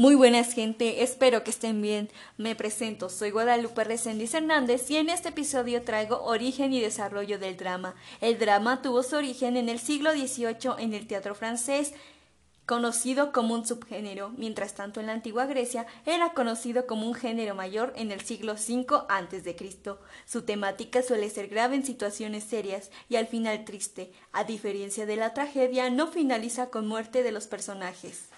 Muy buenas gente, espero que estén bien. Me presento, soy Guadalupe Reséndiz Hernández y en este episodio traigo origen y desarrollo del drama. El drama tuvo su origen en el siglo XVIII en el teatro francés, conocido como un subgénero, mientras tanto en la antigua Grecia era conocido como un género mayor en el siglo V a.C. Su temática suele ser grave en situaciones serias y al final triste. A diferencia de la tragedia, no finaliza con muerte de los personajes.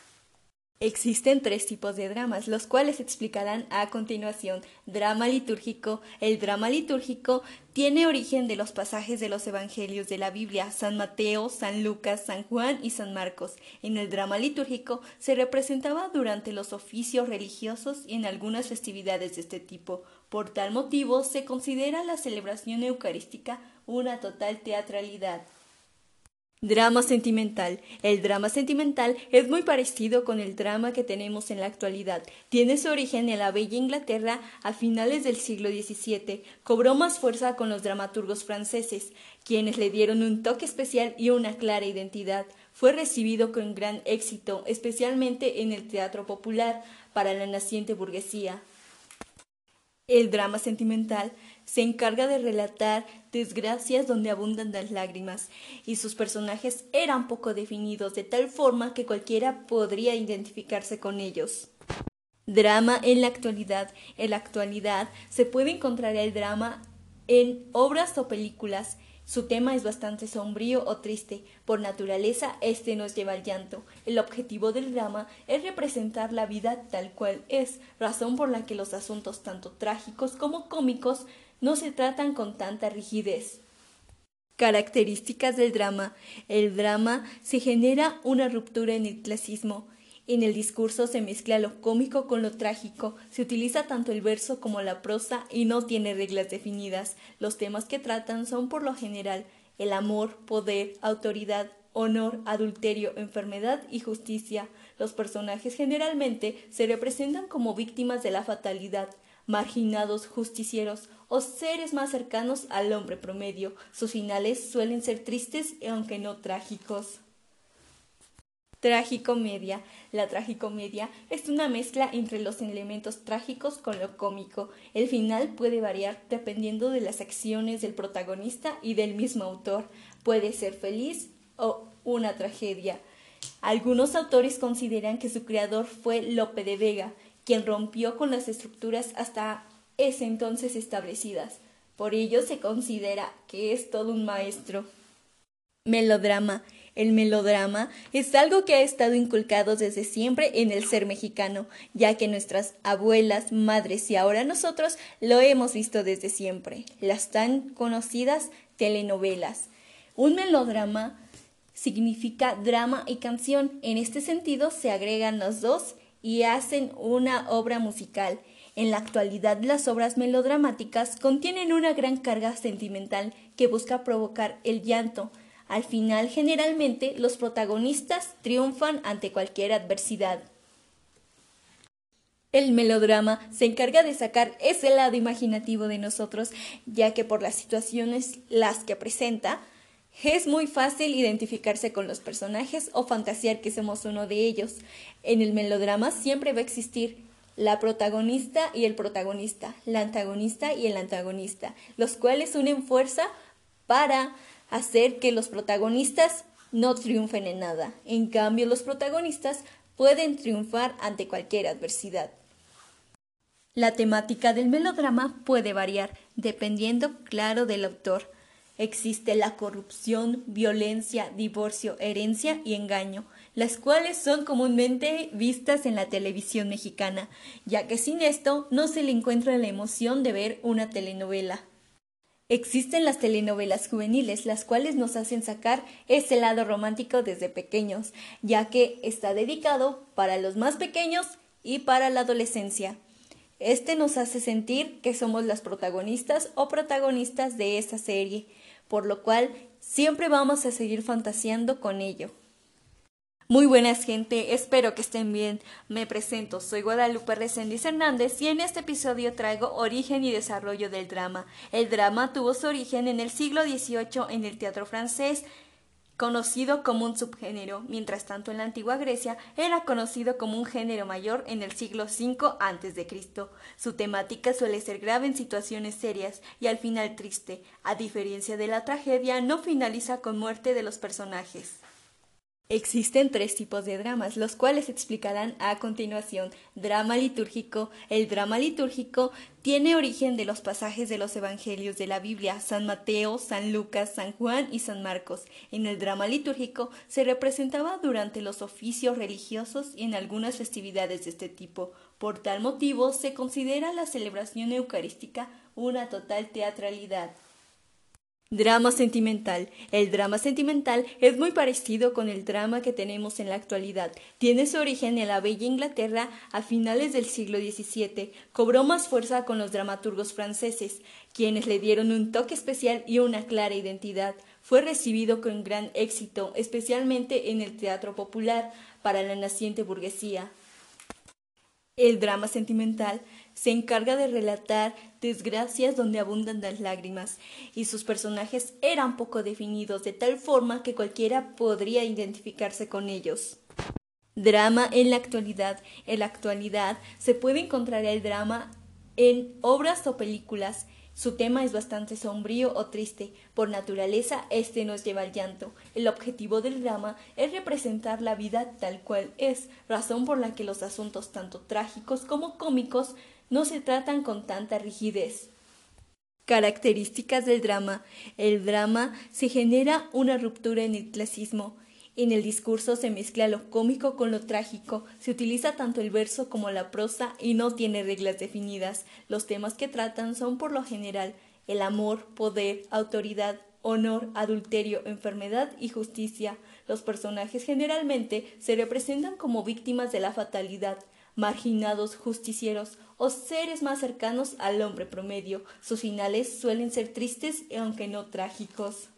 Existen tres tipos de dramas, los cuales se explicarán a continuación. Drama litúrgico. El drama litúrgico tiene origen de los pasajes de los evangelios de la Biblia, San Mateo, San Lucas, San Juan y San Marcos. En el drama litúrgico se representaba durante los oficios religiosos y en algunas festividades de este tipo. Por tal motivo se considera la celebración eucarística una total teatralidad. Drama sentimental. El drama sentimental es muy parecido con el drama que tenemos en la actualidad. Tiene su origen en la bella Inglaterra a finales del siglo XVII. Cobró más fuerza con los dramaturgos franceses, quienes le dieron un toque especial y una clara identidad. Fue recibido con gran éxito, especialmente en el teatro popular, para la naciente burguesía. El drama sentimental se encarga de relatar desgracias donde abundan las lágrimas, y sus personajes eran poco definidos de tal forma que cualquiera podría identificarse con ellos. Drama en la actualidad. En la actualidad se puede encontrar el drama en obras o películas su tema es bastante sombrío o triste. Por naturaleza, este nos lleva al llanto. El objetivo del drama es representar la vida tal cual es, razón por la que los asuntos tanto trágicos como cómicos no se tratan con tanta rigidez. Características del drama. El drama se genera una ruptura en el clasismo. En el discurso se mezcla lo cómico con lo trágico, se utiliza tanto el verso como la prosa y no tiene reglas definidas. Los temas que tratan son por lo general el amor, poder, autoridad, honor, adulterio, enfermedad y justicia. Los personajes generalmente se representan como víctimas de la fatalidad, marginados, justicieros o seres más cercanos al hombre promedio. Sus finales suelen ser tristes aunque no trágicos. Tragicomedia. La tragicomedia es una mezcla entre los elementos trágicos con lo cómico. El final puede variar dependiendo de las acciones del protagonista y del mismo autor. Puede ser feliz o una tragedia. Algunos autores consideran que su creador fue Lope de Vega, quien rompió con las estructuras hasta ese entonces establecidas. Por ello se considera que es todo un maestro. Melodrama. El melodrama es algo que ha estado inculcado desde siempre en el ser mexicano, ya que nuestras abuelas, madres y ahora nosotros lo hemos visto desde siempre, las tan conocidas telenovelas. Un melodrama significa drama y canción. En este sentido se agregan los dos y hacen una obra musical. En la actualidad las obras melodramáticas contienen una gran carga sentimental que busca provocar el llanto, al final, generalmente, los protagonistas triunfan ante cualquier adversidad. El melodrama se encarga de sacar ese lado imaginativo de nosotros, ya que por las situaciones las que presenta, es muy fácil identificarse con los personajes o fantasear que somos uno de ellos. En el melodrama siempre va a existir la protagonista y el protagonista, la antagonista y el antagonista, los cuales unen fuerza para hacer que los protagonistas no triunfen en nada. En cambio, los protagonistas pueden triunfar ante cualquier adversidad. La temática del melodrama puede variar, dependiendo, claro, del autor. Existe la corrupción, violencia, divorcio, herencia y engaño, las cuales son comúnmente vistas en la televisión mexicana, ya que sin esto no se le encuentra la emoción de ver una telenovela. Existen las telenovelas juveniles, las cuales nos hacen sacar ese lado romántico desde pequeños, ya que está dedicado para los más pequeños y para la adolescencia. Este nos hace sentir que somos las protagonistas o protagonistas de esa serie, por lo cual siempre vamos a seguir fantaseando con ello. Muy buenas gente, espero que estén bien. Me presento, soy Guadalupe Reséndiz Hernández y en este episodio traigo origen y desarrollo del drama. El drama tuvo su origen en el siglo XVIII en el teatro francés, conocido como un subgénero, mientras tanto en la antigua Grecia era conocido como un género mayor en el siglo V a.C. Su temática suele ser grave en situaciones serias y al final triste, a diferencia de la tragedia no finaliza con muerte de los personajes. Existen tres tipos de dramas, los cuales se explicarán a continuación. Drama litúrgico. El drama litúrgico tiene origen de los pasajes de los evangelios de la Biblia, San Mateo, San Lucas, San Juan y San Marcos. En el drama litúrgico se representaba durante los oficios religiosos y en algunas festividades de este tipo. Por tal motivo se considera la celebración eucarística una total teatralidad. Drama sentimental. El drama sentimental es muy parecido con el drama que tenemos en la actualidad. Tiene su origen en la bella Inglaterra a finales del siglo XVII. Cobró más fuerza con los dramaturgos franceses, quienes le dieron un toque especial y una clara identidad. Fue recibido con gran éxito, especialmente en el teatro popular, para la naciente burguesía. El drama sentimental se encarga de relatar desgracias donde abundan las lágrimas, y sus personajes eran poco definidos, de tal forma que cualquiera podría identificarse con ellos. Drama en la actualidad. En la actualidad se puede encontrar el drama en obras o películas su tema es bastante sombrío o triste. Por naturaleza, este nos lleva al llanto. El objetivo del drama es representar la vida tal cual es, razón por la que los asuntos tanto trágicos como cómicos no se tratan con tanta rigidez. Características del drama. El drama se genera una ruptura en el clasismo. En el discurso se mezcla lo cómico con lo trágico, se utiliza tanto el verso como la prosa y no tiene reglas definidas. Los temas que tratan son por lo general el amor, poder, autoridad, honor, adulterio, enfermedad y justicia. Los personajes generalmente se representan como víctimas de la fatalidad, marginados, justicieros o seres más cercanos al hombre promedio. Sus finales suelen ser tristes aunque no trágicos.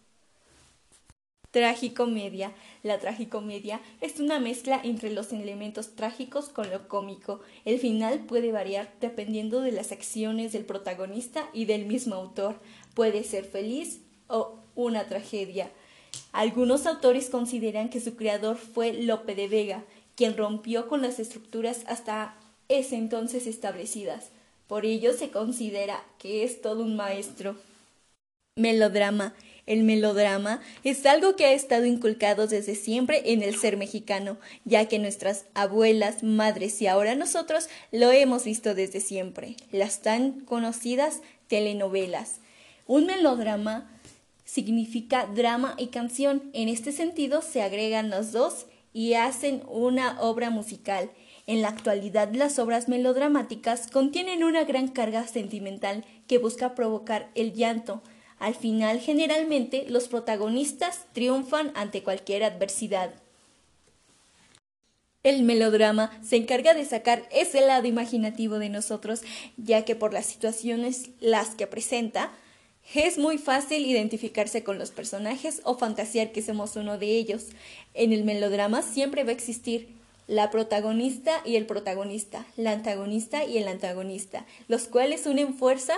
Tragicomedia. La tragicomedia es una mezcla entre los elementos trágicos con lo cómico. El final puede variar dependiendo de las acciones del protagonista y del mismo autor. Puede ser feliz o una tragedia. Algunos autores consideran que su creador fue Lope de Vega, quien rompió con las estructuras hasta ese entonces establecidas. Por ello se considera que es todo un maestro. Melodrama. El melodrama es algo que ha estado inculcado desde siempre en el ser mexicano, ya que nuestras abuelas, madres y ahora nosotros lo hemos visto desde siempre, las tan conocidas telenovelas. Un melodrama significa drama y canción. En este sentido se agregan los dos y hacen una obra musical. En la actualidad las obras melodramáticas contienen una gran carga sentimental que busca provocar el llanto, al final, generalmente, los protagonistas triunfan ante cualquier adversidad. El melodrama se encarga de sacar ese lado imaginativo de nosotros, ya que por las situaciones las que presenta, es muy fácil identificarse con los personajes o fantasear que somos uno de ellos. En el melodrama siempre va a existir la protagonista y el protagonista, la antagonista y el antagonista, los cuales unen fuerza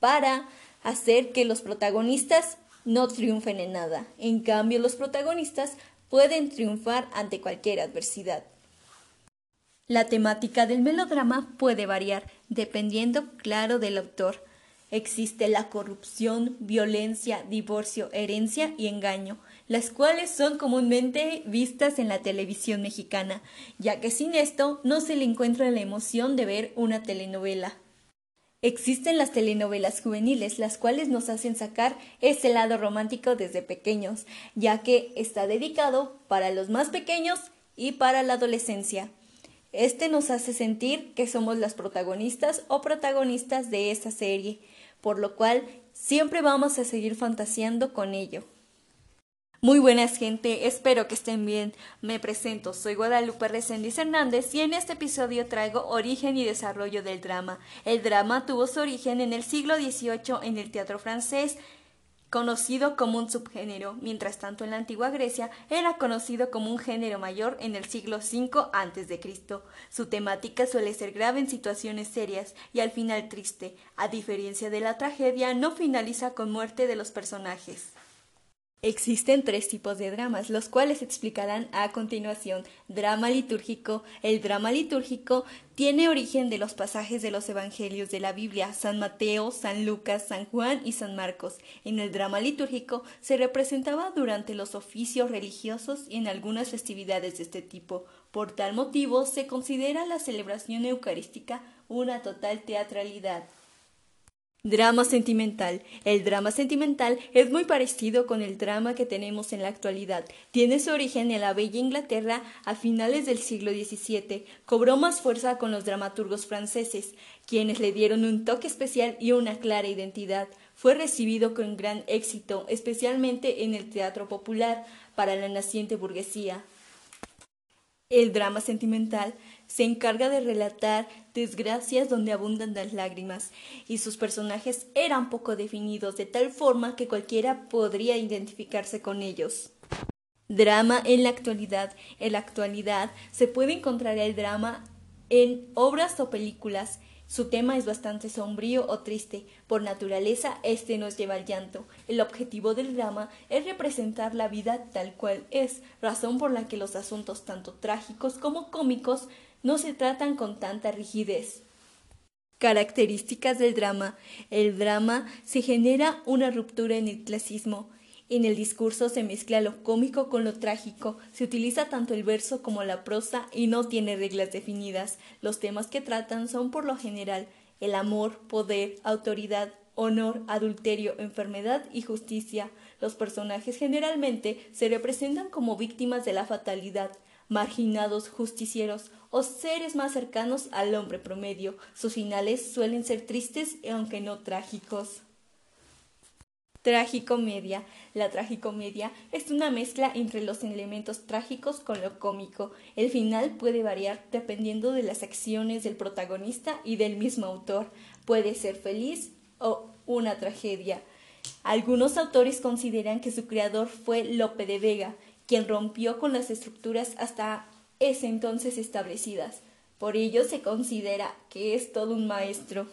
para hacer que los protagonistas no triunfen en nada. En cambio, los protagonistas pueden triunfar ante cualquier adversidad. La temática del melodrama puede variar, dependiendo, claro, del autor. Existe la corrupción, violencia, divorcio, herencia y engaño, las cuales son comúnmente vistas en la televisión mexicana, ya que sin esto no se le encuentra la emoción de ver una telenovela. Existen las telenovelas juveniles, las cuales nos hacen sacar ese lado romántico desde pequeños, ya que está dedicado para los más pequeños y para la adolescencia. Este nos hace sentir que somos las protagonistas o protagonistas de esa serie, por lo cual siempre vamos a seguir fantaseando con ello. Muy buenas gente, espero que estén bien. Me presento, soy Guadalupe Reséndiz Hernández y en este episodio traigo origen y desarrollo del drama. El drama tuvo su origen en el siglo XVIII en el teatro francés, conocido como un subgénero, mientras tanto en la antigua Grecia era conocido como un género mayor en el siglo V a.C. Su temática suele ser grave en situaciones serias y al final triste. A diferencia de la tragedia, no finaliza con muerte de los personajes. Existen tres tipos de dramas, los cuales se explicarán a continuación. Drama litúrgico. El drama litúrgico tiene origen de los pasajes de los evangelios de la Biblia, San Mateo, San Lucas, San Juan y San Marcos. En el drama litúrgico se representaba durante los oficios religiosos y en algunas festividades de este tipo. Por tal motivo se considera la celebración eucarística una total teatralidad. Drama sentimental. El drama sentimental es muy parecido con el drama que tenemos en la actualidad. Tiene su origen en la bella Inglaterra a finales del siglo XVII. Cobró más fuerza con los dramaturgos franceses, quienes le dieron un toque especial y una clara identidad. Fue recibido con gran éxito, especialmente en el teatro popular, para la naciente burguesía. El drama sentimental se encarga de relatar desgracias donde abundan las lágrimas, y sus personajes eran poco definidos, de tal forma que cualquiera podría identificarse con ellos. Drama en la actualidad. En la actualidad se puede encontrar el drama en obras o películas su tema es bastante sombrío o triste. Por naturaleza, este nos lleva al llanto. El objetivo del drama es representar la vida tal cual es, razón por la que los asuntos tanto trágicos como cómicos no se tratan con tanta rigidez. Características del drama. El drama se genera una ruptura en el clasismo. En el discurso se mezcla lo cómico con lo trágico, se utiliza tanto el verso como la prosa y no tiene reglas definidas. Los temas que tratan son por lo general el amor, poder, autoridad, honor, adulterio, enfermedad y justicia. Los personajes generalmente se representan como víctimas de la fatalidad, marginados, justicieros o seres más cercanos al hombre promedio. Sus finales suelen ser tristes aunque no trágicos. Tragicomedia. La tragicomedia es una mezcla entre los elementos trágicos con lo cómico. El final puede variar dependiendo de las acciones del protagonista y del mismo autor. Puede ser feliz o una tragedia. Algunos autores consideran que su creador fue Lope de Vega, quien rompió con las estructuras hasta ese entonces establecidas. Por ello se considera que es todo un maestro.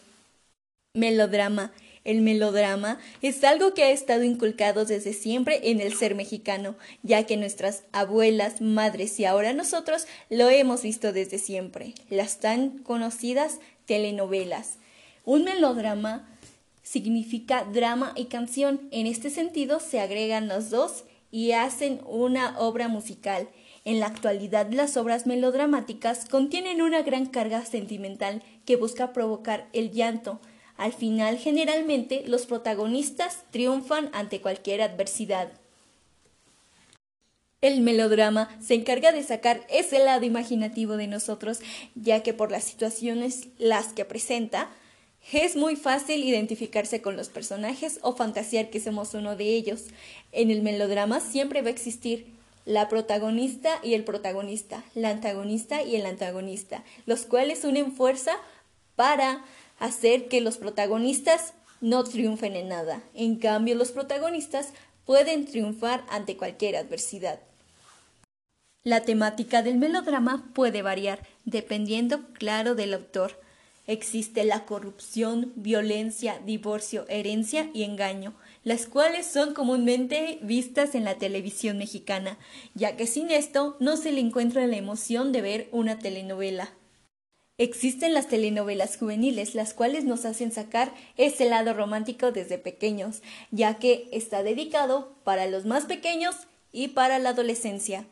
Melodrama. El melodrama es algo que ha estado inculcado desde siempre en el ser mexicano, ya que nuestras abuelas, madres y ahora nosotros lo hemos visto desde siempre, las tan conocidas telenovelas. Un melodrama significa drama y canción. En este sentido se agregan los dos y hacen una obra musical. En la actualidad las obras melodramáticas contienen una gran carga sentimental que busca provocar el llanto, al final, generalmente, los protagonistas triunfan ante cualquier adversidad. El melodrama se encarga de sacar ese lado imaginativo de nosotros, ya que por las situaciones las que presenta, es muy fácil identificarse con los personajes o fantasear que somos uno de ellos. En el melodrama siempre va a existir la protagonista y el protagonista, la antagonista y el antagonista, los cuales unen fuerza para hacer que los protagonistas no triunfen en nada. En cambio, los protagonistas pueden triunfar ante cualquier adversidad. La temática del melodrama puede variar, dependiendo, claro, del autor. Existe la corrupción, violencia, divorcio, herencia y engaño, las cuales son comúnmente vistas en la televisión mexicana, ya que sin esto no se le encuentra la emoción de ver una telenovela. Existen las telenovelas juveniles, las cuales nos hacen sacar ese lado romántico desde pequeños, ya que está dedicado para los más pequeños y para la adolescencia.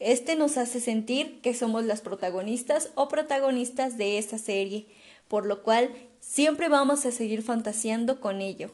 Este nos hace sentir que somos las protagonistas o protagonistas de esa serie, por lo cual siempre vamos a seguir fantaseando con ello.